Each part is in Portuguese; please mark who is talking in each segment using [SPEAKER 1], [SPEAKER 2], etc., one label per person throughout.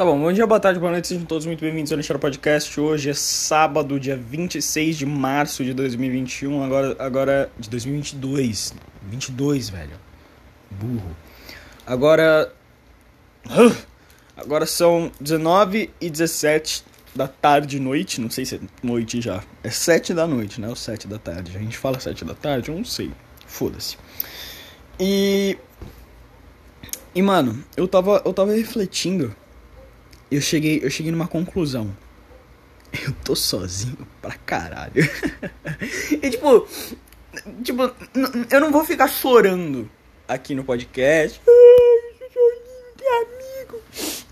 [SPEAKER 1] Tá bom, bom dia, boa tarde, boa noite, sejam todos muito bem-vindos ao Alexandre Podcast. Hoje é sábado, dia 26 de março de 2021, agora, agora de 2022. 22, velho. Burro. Agora. Agora são 19 e 17 da tarde e noite, não sei se é noite já. É 7 da noite, né? Ou 7 da tarde. A gente fala 7 da tarde? Eu não sei. Foda-se. E. E, mano, eu tava, eu tava refletindo eu cheguei, eu cheguei numa conclusão. Eu tô sozinho pra caralho. e tipo, tipo, eu não vou ficar chorando aqui no podcast. Ai, amigo.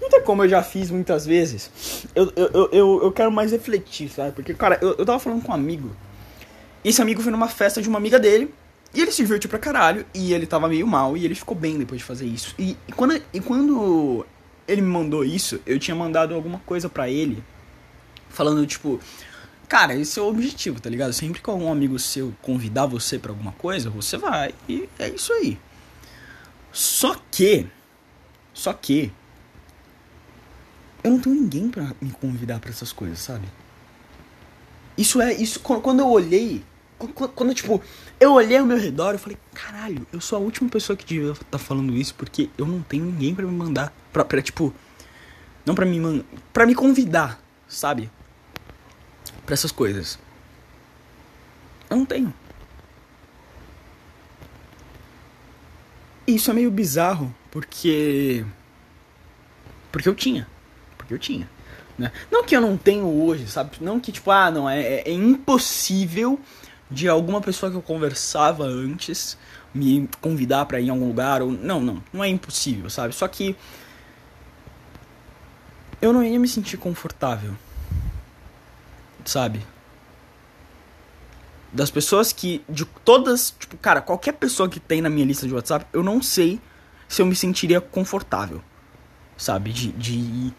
[SPEAKER 1] Não tem como eu já fiz muitas vezes. Eu, eu, eu, eu quero mais refletir, sabe? Porque, cara, eu, eu tava falando com um amigo. E esse amigo foi numa festa de uma amiga dele. E ele se divertiu pra caralho. E ele tava meio mal. E ele ficou bem depois de fazer isso. E, e quando, e quando ele me mandou isso, eu tinha mandado alguma coisa para ele, falando tipo, cara, esse é o objetivo, tá ligado? Sempre que algum amigo seu convidar você para alguma coisa, você vai e é isso aí. Só que, só que, eu não tenho ninguém para me convidar para essas coisas, sabe? Isso é, isso, quando eu olhei quando, tipo, eu olhei ao meu redor e falei, caralho, eu sou a última pessoa que devia estar tá falando isso porque eu não tenho ninguém para me mandar. Pra, pra, tipo, não pra me para me convidar, sabe? Pra essas coisas. Eu não tenho. Isso é meio bizarro, porque. Porque eu tinha. Porque eu tinha. Né? Não que eu não tenho hoje, sabe? Não que, tipo, ah, não, é, é impossível de alguma pessoa que eu conversava antes me convidar para ir em algum lugar ou não, não, não é impossível, sabe? Só que eu não ia me sentir confortável. Sabe? Das pessoas que de todas, tipo, cara, qualquer pessoa que tem na minha lista de WhatsApp, eu não sei se eu me sentiria confortável. Sabe? De, de ir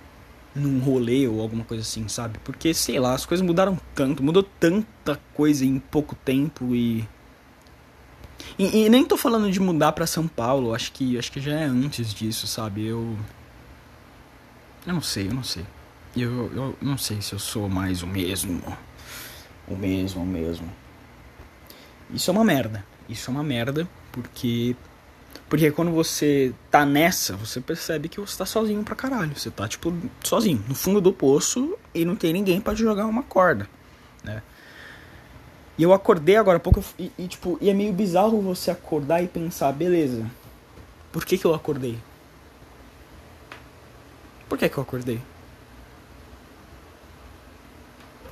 [SPEAKER 1] num rolê ou alguma coisa assim, sabe? Porque, sei lá, as coisas mudaram tanto, mudou tanta coisa em pouco tempo e. E, e nem tô falando de mudar para São Paulo, acho que acho que já é antes disso, sabe? Eu. Eu não sei, eu não sei. Eu, eu não sei se eu sou mais o mesmo. O mesmo, o mesmo. Isso é uma merda. Isso é uma merda, porque porque quando você tá nessa, você percebe que você tá sozinho pra caralho. Você tá, tipo, sozinho, no fundo do poço e não tem ninguém para te jogar uma corda, né? E eu acordei agora há pouco e, e, tipo, e é meio bizarro você acordar e pensar, beleza, por que que eu acordei? Por que que eu acordei?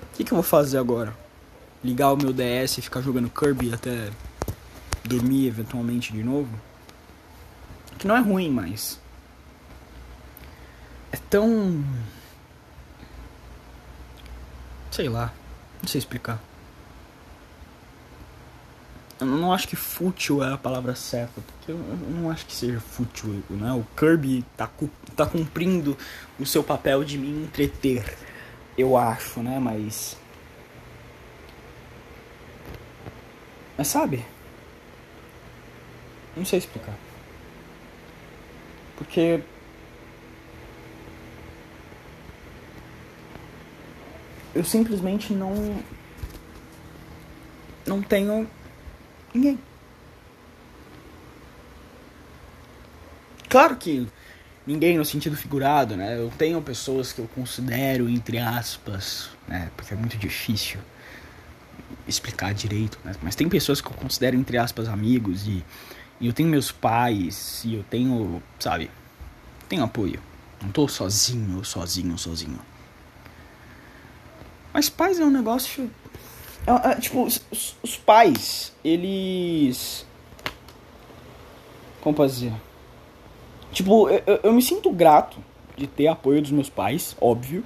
[SPEAKER 1] O que que eu vou fazer agora? Ligar o meu DS e ficar jogando Kirby até dormir eventualmente de novo? Que não é ruim, mas. É tão. Sei lá. Não sei explicar. Eu não acho que fútil é a palavra certa, porque eu não acho que seja fútil, né? O Kirby tá, tá cumprindo o seu papel de me entreter, eu acho, né? Mas. Mas sabe? Não sei explicar. Porque eu simplesmente não não tenho ninguém. Claro que ninguém no sentido figurado, né? Eu tenho pessoas que eu considero entre aspas, né? Porque é muito difícil explicar direito, né? Mas tem pessoas que eu considero entre aspas amigos e e eu tenho meus pais, e eu tenho, sabe, tenho apoio. Não tô sozinho, sozinho, sozinho. Mas pais é um negócio. É, é, tipo, os, os, pais, eles. Como posso dizer? Tipo, eu, eu me sinto grato de ter apoio dos meus pais, óbvio.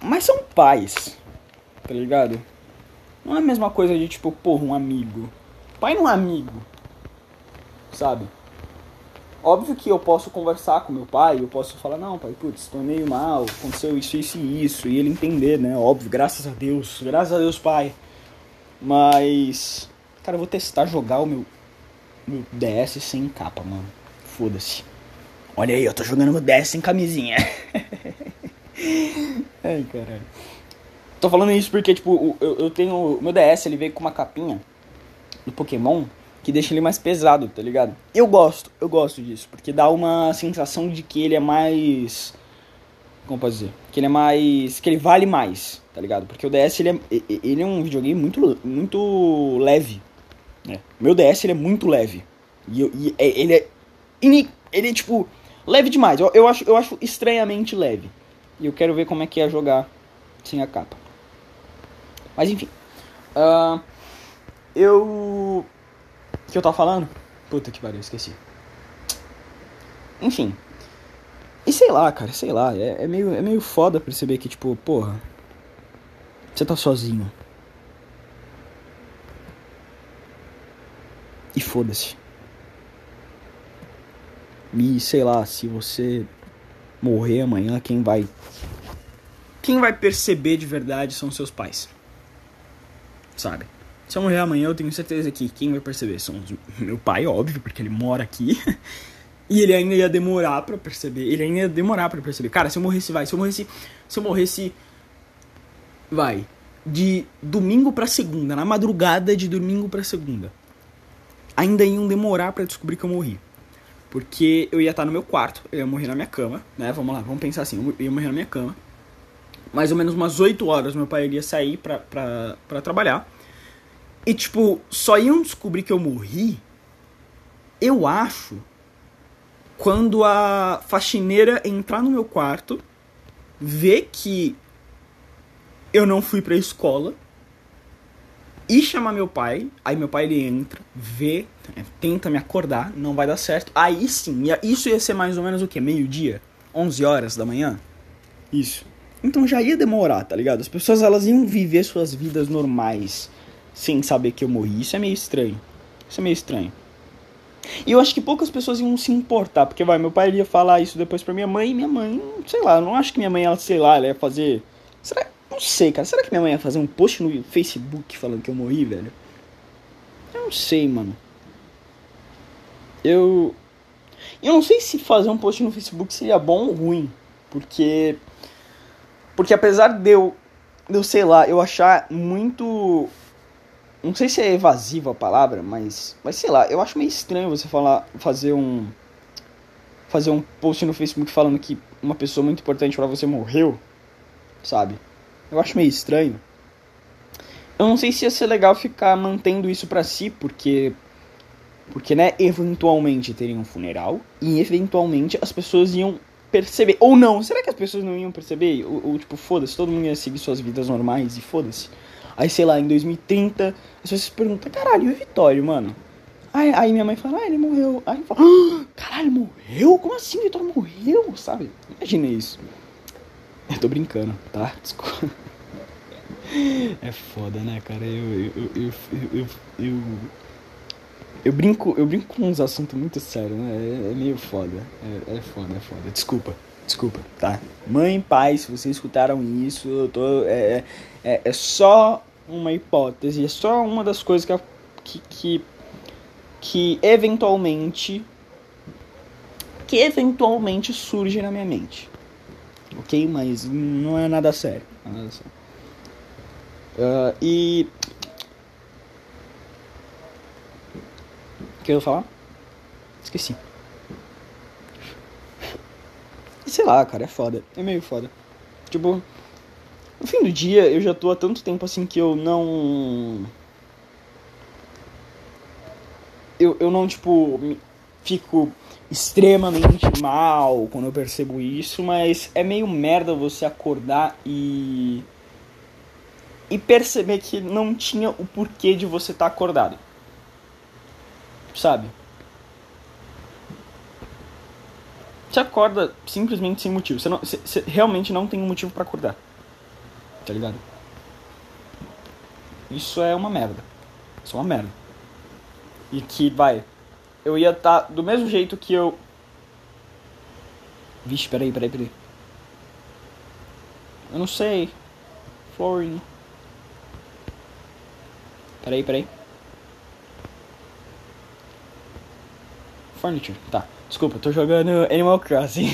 [SPEAKER 1] Mas são pais, tá ligado? Não é a mesma coisa de tipo, porra, um amigo. Pai não é amigo sabe? Óbvio que eu posso conversar com meu pai, eu posso falar, não, pai, putz, tô meio mal, aconteceu isso, isso e isso, e ele entender, né? Óbvio, graças a Deus, graças a Deus, pai. Mas, cara, eu vou testar jogar o meu, meu DS sem capa, mano. Foda-se. Olha aí, eu tô jogando meu DS sem camisinha. Ai, caralho. Tô falando isso porque, tipo, eu, eu tenho. O meu DS ele veio com uma capinha do Pokémon que deixa ele mais pesado, tá ligado? Eu gosto, eu gosto disso, porque dá uma sensação de que ele é mais. Como posso dizer? Que ele é mais. Que ele vale mais, tá ligado? Porque o DS ele é, ele é um videogame muito, muito leve. Né? Meu DS ele é muito leve. E, eu, e é, ele é. Ele é tipo. Leve demais. Eu, eu, acho, eu acho estranhamente leve. E eu quero ver como é que é jogar sem a capa. Mas enfim. Uh, eu. O que eu tava falando? Puta que pariu, esqueci. Enfim. E sei lá, cara, sei lá. É, é, meio, é meio foda perceber que, tipo, porra. Você tá sozinho. E foda-se. E sei lá, se você morrer amanhã, quem vai. Quem vai perceber de verdade são seus pais. Sabe? Se eu morrer amanhã, eu tenho certeza que quem vai perceber são meu pai, óbvio, porque ele mora aqui. e ele ainda ia demorar para perceber. Ele ainda ia demorar para perceber. Cara, se eu morresse, vai. Se eu morresse. Se eu morresse. Vai. De domingo para segunda, na madrugada de domingo para segunda. Ainda iam demorar para descobrir que eu morri. Porque eu ia estar no meu quarto, eu ia morrer na minha cama, né? Vamos lá, vamos pensar assim, eu ia morrer na minha cama. Mais ou menos umas 8 horas meu pai iria sair pra, pra, pra trabalhar. E tipo, só iam descobrir que eu morri, eu acho, quando a faxineira entrar no meu quarto, ver que eu não fui pra escola e chamar meu pai. Aí meu pai ele entra, vê, tenta me acordar, não vai dar certo. Aí sim, isso ia ser mais ou menos o que? Meio-dia? 11 horas da manhã? Isso. Então já ia demorar, tá ligado? As pessoas elas iam viver suas vidas normais sem saber que eu morri. Isso é meio estranho. Isso é meio estranho. E eu acho que poucas pessoas iam se importar, porque vai, meu pai ia falar isso depois pra minha mãe, e minha mãe, sei lá, não acho que minha mãe, ela, sei lá, ela ia fazer. Será não sei, cara. Será que minha mãe ia fazer um post no Facebook falando que eu morri, velho? Eu não sei, mano. Eu. Eu não sei se fazer um post no Facebook seria bom ou ruim. Porque. Porque apesar de eu. De eu sei lá, eu achar muito. Não sei se é evasiva a palavra, mas. Mas sei lá, eu acho meio estranho você falar. Fazer um. Fazer um post no Facebook falando que uma pessoa muito importante para você morreu. Sabe? Eu acho meio estranho. Eu não sei se ia ser legal ficar mantendo isso para si, porque porque né, eventualmente teria um funeral e eventualmente as pessoas iam perceber ou não. Será que as pessoas não iam perceber? Ou, ou tipo, foda-se, todo mundo ia seguir suas vidas normais e foda-se. Aí, sei lá, em 2030, as pessoas perguntam, caralho, e o Vitório, mano? Aí, aí minha mãe fala, ah, ele morreu. Aí fala, ah, caralho, morreu? Como assim o Vitório morreu? Sabe? Imagina isso. Eu tô brincando, tá? Desculpa. É foda, né, cara? Eu. Eu. Eu. Eu. eu, eu brinco, eu brinco com uns assuntos muito sérios, né? É, é meio foda. É, é, foda, é foda. Desculpa, desculpa, tá? Mãe, pai, se vocês escutaram isso, eu tô. É, é, é só uma hipótese, é só uma das coisas que, que, que, que eventualmente. Que eventualmente surge na minha mente ok? Mas não é nada sério. Nada sério. Uh, e. O que eu ia falar? Esqueci. Sei lá, cara, é foda. É meio foda. Tipo, no fim do dia eu já tô há tanto tempo assim que eu não. Eu, eu não, tipo, fico extremamente mal quando eu percebo isso, mas é meio merda você acordar e e perceber que não tinha o porquê de você estar tá acordado. Sabe? Você acorda simplesmente sem motivo. Você, não, você, você realmente não tem um motivo para acordar. Tá ligado? Isso é uma merda. Isso é uma merda. E que vai, eu ia estar tá do mesmo jeito que eu. Vixe, peraí, peraí, peraí. Eu não sei. Flooring. Peraí, peraí. Furniture, tá. Desculpa, tô jogando Animal Crossing.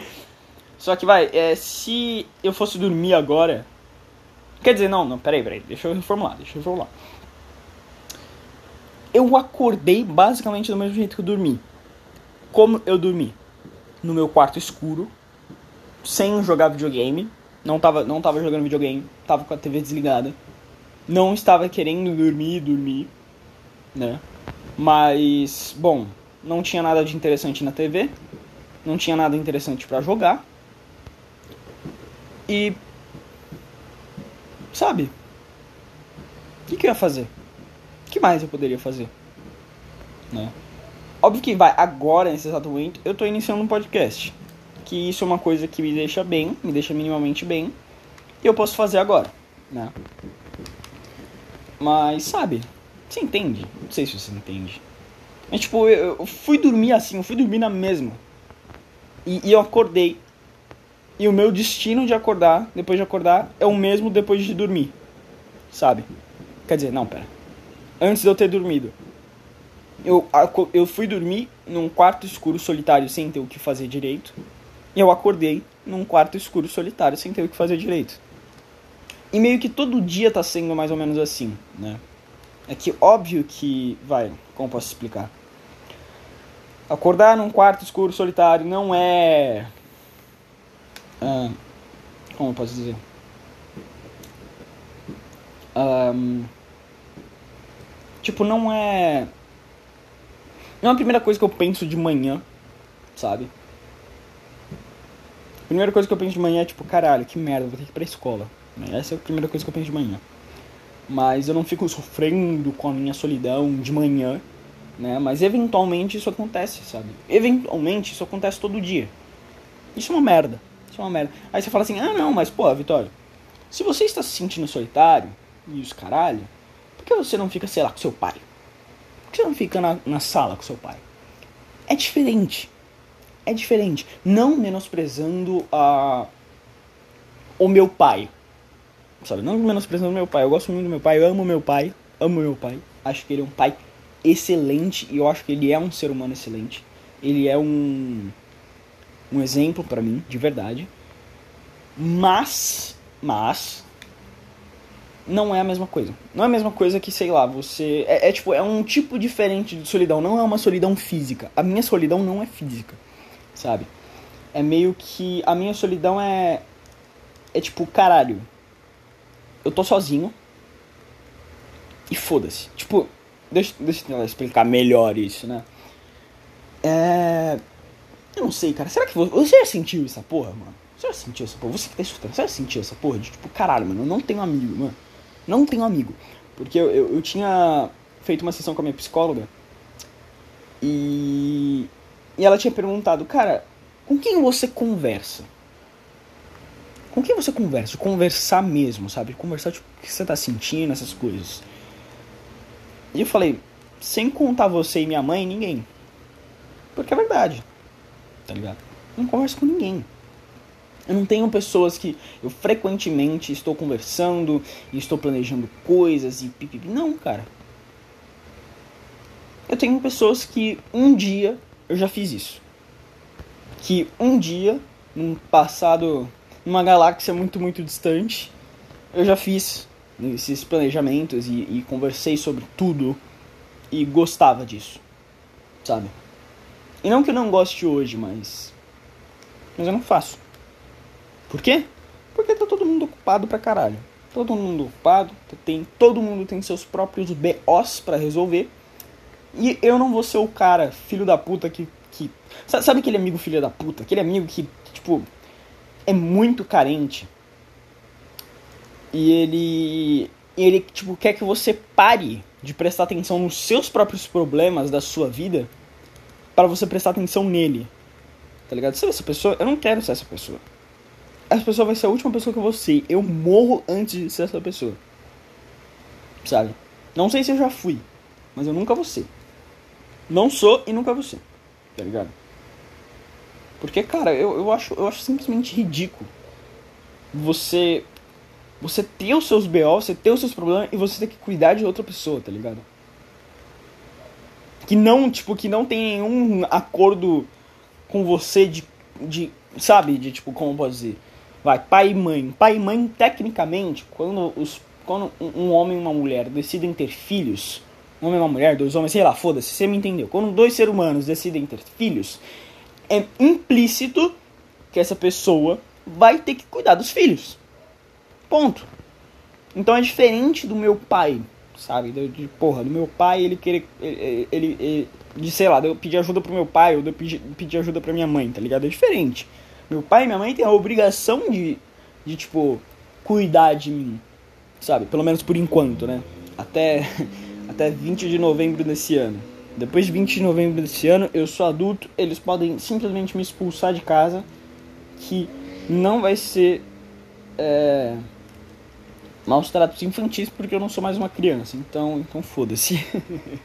[SPEAKER 1] Só que vai, é, se eu fosse dormir agora. Quer dizer, não, não, peraí, peraí, deixa eu reformular, deixa eu reformular. Eu acordei basicamente do mesmo jeito que eu dormi. Como eu dormi? No meu quarto escuro, sem jogar videogame. Não tava, não tava jogando videogame, tava com a TV desligada. Não estava querendo dormir, dormir, né? Mas, bom, não tinha nada de interessante na TV, não tinha nada interessante para jogar. E. Sabe? O que, que eu ia fazer? O que mais eu poderia fazer? Né? Óbvio que vai, agora, nesse exato momento, eu tô iniciando um podcast. Que isso é uma coisa que me deixa bem, me deixa minimamente bem. E eu posso fazer agora, né? Mas, sabe? Você entende? Não sei se você entende. Mas, tipo, eu, eu fui dormir assim, eu fui dormir na mesma. E, e, eu acordei. E o meu destino de acordar, depois de acordar, é o mesmo depois de dormir. Sabe? Quer dizer, não, pera. Antes de eu ter dormido. Eu, eu fui dormir num quarto escuro solitário sem ter o que fazer direito. E eu acordei num quarto escuro solitário sem ter o que fazer direito. E meio que todo dia tá sendo mais ou menos assim, né? É que óbvio que. Vai, como posso explicar? Acordar num quarto escuro solitário não é. Ah, como eu posso dizer? Tipo, não é. Não é a primeira coisa que eu penso de manhã, sabe? A primeira coisa que eu penso de manhã é tipo, caralho, que merda, vou ter que ir pra escola. Essa é a primeira coisa que eu penso de manhã. Mas eu não fico sofrendo com a minha solidão de manhã, né? Mas eventualmente isso acontece, sabe? Eventualmente isso acontece todo dia. Isso é uma merda. Uma merda. Aí você fala assim, ah não, mas pô, Vitório, se você está se sentindo solitário e os caralho, por que você não fica, sei lá, com seu pai? Por que você não fica na, na sala com seu pai? É diferente. É diferente. Não menosprezando a, o meu pai sabe? Não menosprezando meu pai. Eu gosto muito do meu pai, eu amo meu pai, amo meu pai. Acho que ele é um pai excelente e eu acho que ele é um ser humano excelente. Ele é um um exemplo para mim, de verdade. Mas, mas não é a mesma coisa. Não é a mesma coisa que, sei lá, você é, é tipo, é um tipo diferente de solidão, não é uma solidão física. A minha solidão não é física, sabe? É meio que a minha solidão é é tipo, caralho, eu tô sozinho. E foda-se. Tipo, deixa, deixa eu explicar melhor isso, né? É. Eu não sei, cara. Será que você, você já sentiu essa porra, mano? Você já sentiu essa porra? Você que tá escutando, você já sentiu essa porra? De tipo, caralho, mano, eu não tenho amigo, mano. Não tenho amigo. Porque eu, eu, eu tinha feito uma sessão com a minha psicóloga. E. E ela tinha perguntado, cara, com quem você conversa? com quem você conversa? Conversar mesmo, sabe? Conversar tipo, o que você tá sentindo, essas coisas. E eu falei, sem contar você e minha mãe, ninguém. Porque é verdade. Tá ligado? Eu não converso com ninguém. Eu não tenho pessoas que eu frequentemente estou conversando e estou planejando coisas e pipipi. Não, cara. Eu tenho pessoas que um dia eu já fiz isso. Que um dia, num passado numa galáxia muito, muito distante. Eu já fiz esses planejamentos e, e conversei sobre tudo e gostava disso, sabe? E não que eu não goste hoje, mas. Mas eu não faço. Por quê? Porque tá todo mundo ocupado pra caralho. Todo mundo ocupado, tem, todo mundo tem seus próprios BOs para resolver. E eu não vou ser o cara, filho da puta, que. que sabe aquele amigo filho da puta? Aquele amigo que, tipo, é muito carente. E ele ele tipo quer que você pare de prestar atenção nos seus próprios problemas da sua vida para você prestar atenção nele. Tá ligado? Sabe essa pessoa? Eu não quero ser essa pessoa. Essa pessoa vai ser a última pessoa que eu vou ser. Eu morro antes de ser essa pessoa. Sabe? Não sei se eu já fui, mas eu nunca vou ser. Não sou e nunca vou ser. Tá ligado? Porque, cara, eu, eu, acho, eu acho simplesmente ridículo você você ter os seus BO, você ter os seus problemas e você ter que cuidar de outra pessoa, tá ligado? Que não, tipo, que não tem nenhum acordo com você de, de sabe, de tipo, como posso dizer? Vai, pai e mãe. Pai e mãe, tecnicamente, quando, os, quando um homem e uma mulher decidem ter filhos, um homem e uma mulher, dois homens, sei lá, foda-se, você me entendeu. Quando dois seres humanos decidem ter filhos, é implícito que essa pessoa vai ter que cuidar dos filhos. Ponto. Então é diferente do meu pai, sabe? De, de porra, do meu pai, ele querer. Ele, ele, ele, de sei lá, de eu pedir ajuda pro meu pai ou de eu pedir, pedir ajuda pra minha mãe, tá ligado? É diferente. Meu pai e minha mãe têm a obrigação de, de tipo, cuidar de mim, sabe? Pelo menos por enquanto, né? Até, até 20 de novembro desse ano. Depois de 20 de novembro desse ano, eu sou adulto, eles podem simplesmente me expulsar de casa, que não vai ser. É maus tratos infantis porque eu não sou mais uma criança. Então, então foda-se.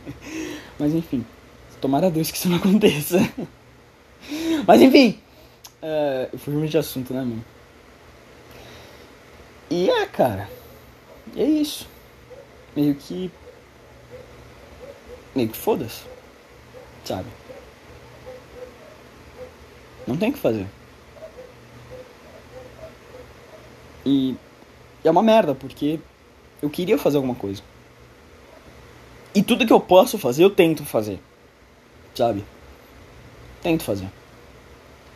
[SPEAKER 1] Mas enfim, tomara a Deus que isso não aconteça. Mas enfim, uh, eu fui de assunto, né, mano? E é, cara, é isso. Meio que. Meio que foda-se. Sabe? Não tem o que fazer. E é uma merda, porque eu queria fazer alguma coisa. E tudo que eu posso fazer, eu tento fazer. Sabe? Tento fazer.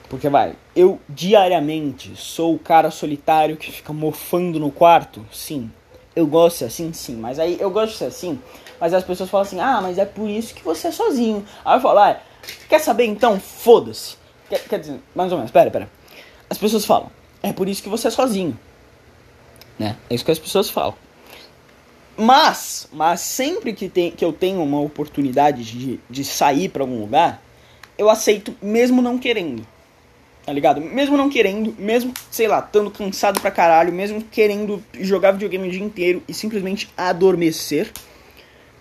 [SPEAKER 1] Porque vai, eu diariamente sou o cara solitário que fica mofando no quarto? Sim. Eu gosto de ser assim? Sim. Mas aí eu gosto de ser assim. Mas as pessoas falam assim: ah, mas é por isso que você é sozinho. Aí eu falo: ah, quer saber então? Foda-se. Quer, quer dizer, mais ou menos, pera, pera. As pessoas falam: é por isso que você é sozinho né? É isso que as pessoas falam. Mas, mas sempre que, tem, que eu tenho uma oportunidade de, de sair para algum lugar, eu aceito mesmo não querendo. Tá ligado? Mesmo não querendo, mesmo, sei lá, estando cansado pra caralho, mesmo querendo jogar videogame o dia inteiro e simplesmente adormecer,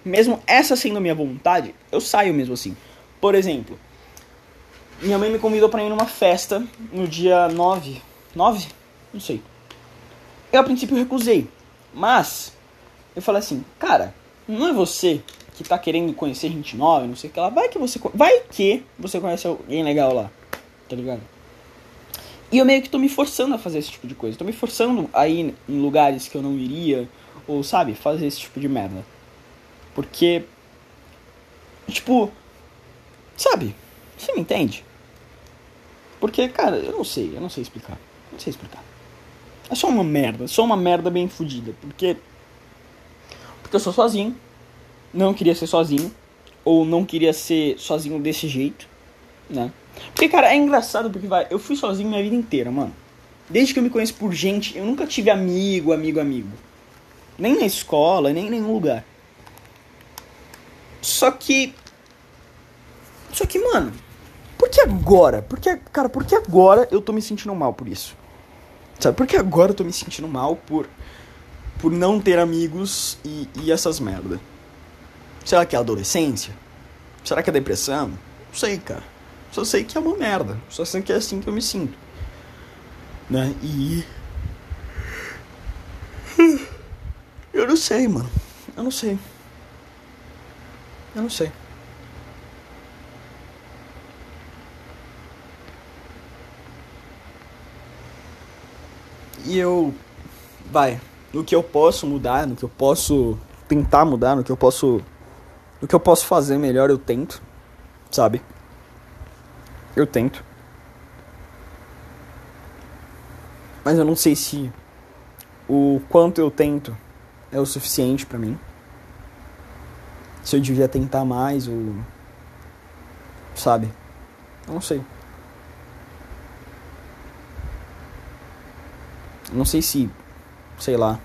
[SPEAKER 1] mesmo essa sendo a minha vontade, eu saio mesmo assim. Por exemplo, minha mãe me convidou para ir numa festa no dia 9. 9? Não sei. Eu a princípio recusei, mas eu falei assim, cara, não é você que tá querendo conhecer gente nova, não sei o que lá, vai que você vai que você conhece alguém legal lá, tá ligado? E eu meio que tô me forçando a fazer esse tipo de coisa, tô me forçando a ir em lugares que eu não iria, ou sabe, fazer esse tipo de merda. Porque tipo, sabe? Você me entende? Porque, cara, eu não sei, eu não sei explicar. Não sei explicar. É só uma merda, só uma merda bem fodida. Porque. Porque eu sou sozinho. Não queria ser sozinho. Ou não queria ser sozinho desse jeito. Né? Porque, cara, é engraçado porque vai. Eu fui sozinho minha vida inteira, mano. Desde que eu me conheço por gente, eu nunca tive amigo, amigo, amigo. Nem na escola, nem em nenhum lugar. Só que. Só que, mano. Por que agora? Porque, cara, por que agora eu tô me sentindo mal por isso? Sabe? Porque agora eu tô me sentindo mal por, por não ter amigos e, e essas merda. Será que é adolescência? Será que é depressão? Não sei, cara. Só sei que é uma merda. Só sei que é assim que eu me sinto. Né? E. Eu não sei, mano. Eu não sei. Eu não sei. E eu. Vai. No que eu posso mudar, no que eu posso tentar mudar, no que eu posso. No que eu posso fazer melhor, eu tento. Sabe? Eu tento. Mas eu não sei se o quanto eu tento é o suficiente para mim. Se eu devia tentar mais ou. Sabe? Não sei. Não sei se. Sei lá.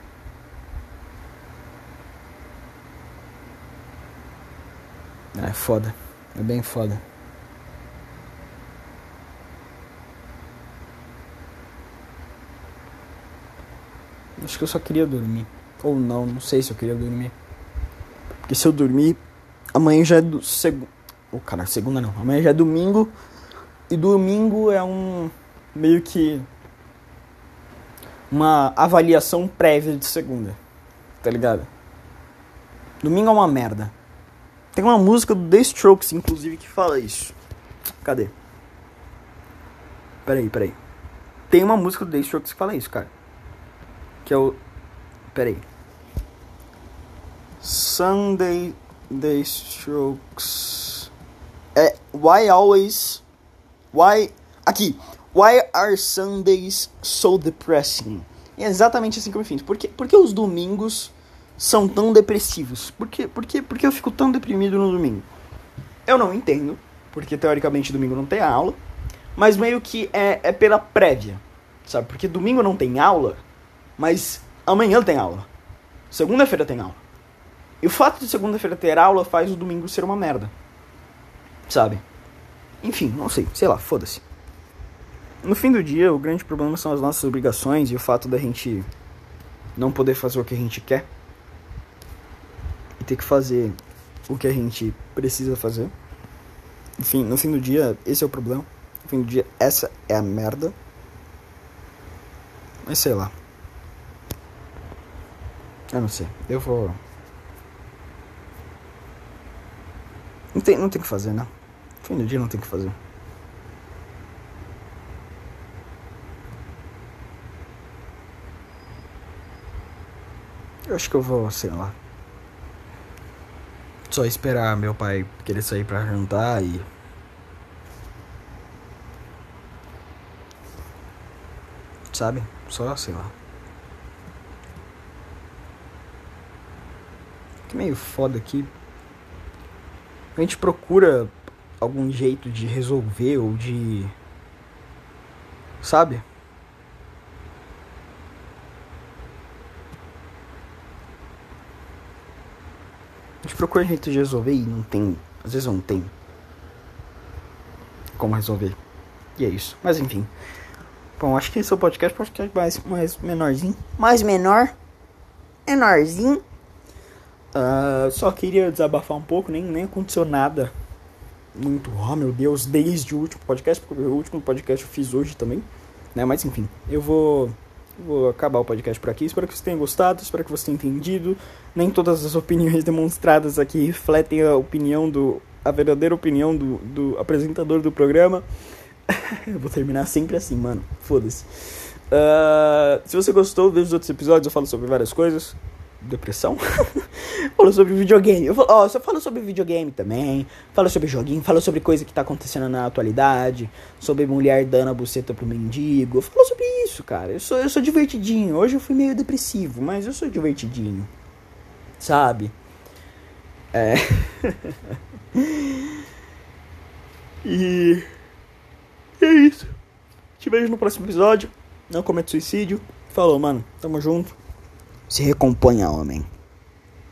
[SPEAKER 1] É foda. É bem foda. Acho que eu só queria dormir. Ou não, não sei se eu queria dormir. Porque se eu dormir, amanhã já é do segundo. Oh, cara, segunda não. Amanhã já é domingo. E domingo é um. Meio que uma avaliação prévia de segunda. Tá ligado? Domingo é uma merda. Tem uma música do The Strokes, inclusive, que fala isso. Cadê? Peraí, peraí. Tem uma música do The Strokes que fala isso, cara. Que é o. Pera aí. Sunday The Strokes. É. Why always. Why. Aqui. Why are Sundays so depressing? é exatamente assim que eu me sinto. Por que, por que os domingos são tão depressivos? Por que, por, que, por que eu fico tão deprimido no domingo? Eu não entendo, porque teoricamente domingo não tem aula, mas meio que é, é pela prévia, sabe? Porque domingo não tem aula, mas amanhã tem aula. Segunda-feira tem aula. E o fato de segunda-feira ter aula faz o domingo ser uma merda. Sabe? Enfim, não sei, sei lá, foda-se. No fim do dia, o grande problema são as nossas obrigações e o fato da gente não poder fazer o que a gente quer e ter que fazer o que a gente precisa fazer. Enfim, no fim do dia, esse é o problema. No fim do dia, essa é a merda. Mas sei lá. Eu não sei. Eu vou. Não tem, não tem o que fazer, né? No fim do dia não tem o que fazer. Eu acho que eu vou, sei lá. Só esperar meu pai querer sair pra jantar e. Sabe? Só, sei lá. Que meio foda aqui. A gente procura algum jeito de resolver ou de. Sabe? Gente procura jeito de resolver e não tem. Às vezes não tem. Como resolver. E é isso. Mas enfim. Bom, acho que esse é o podcast, podcast mais, mais menorzinho. Mais menor. Menorzinho. Uh, só queria desabafar um pouco, nem, nem aconteceu nada muito, oh meu Deus, desde o último podcast, porque o último podcast eu fiz hoje também, né? Mas enfim, eu vou Vou acabar o podcast por aqui. Espero que você tenha gostado, espero que você tenha entendido. Nem todas as opiniões demonstradas aqui refletem a opinião do. a verdadeira opinião do, do apresentador do programa. eu vou terminar sempre assim, mano. Foda-se. Uh, se você gostou, veja os outros episódios, eu falo sobre várias coisas depressão. falo sobre videogame. Eu falo, ó, só falo sobre videogame também. Falo sobre joguinho, falo sobre coisa que tá acontecendo na atualidade. Sobre mulher dando a buceta pro mendigo. Eu falo sobre isso, cara. Eu sou, eu sou divertidinho. Hoje eu fui meio depressivo, mas eu sou divertidinho. Sabe? É. e. É isso. Te vejo no próximo episódio. Não cometa suicídio. Falou, mano. Tamo junto. Se recomponha, homem.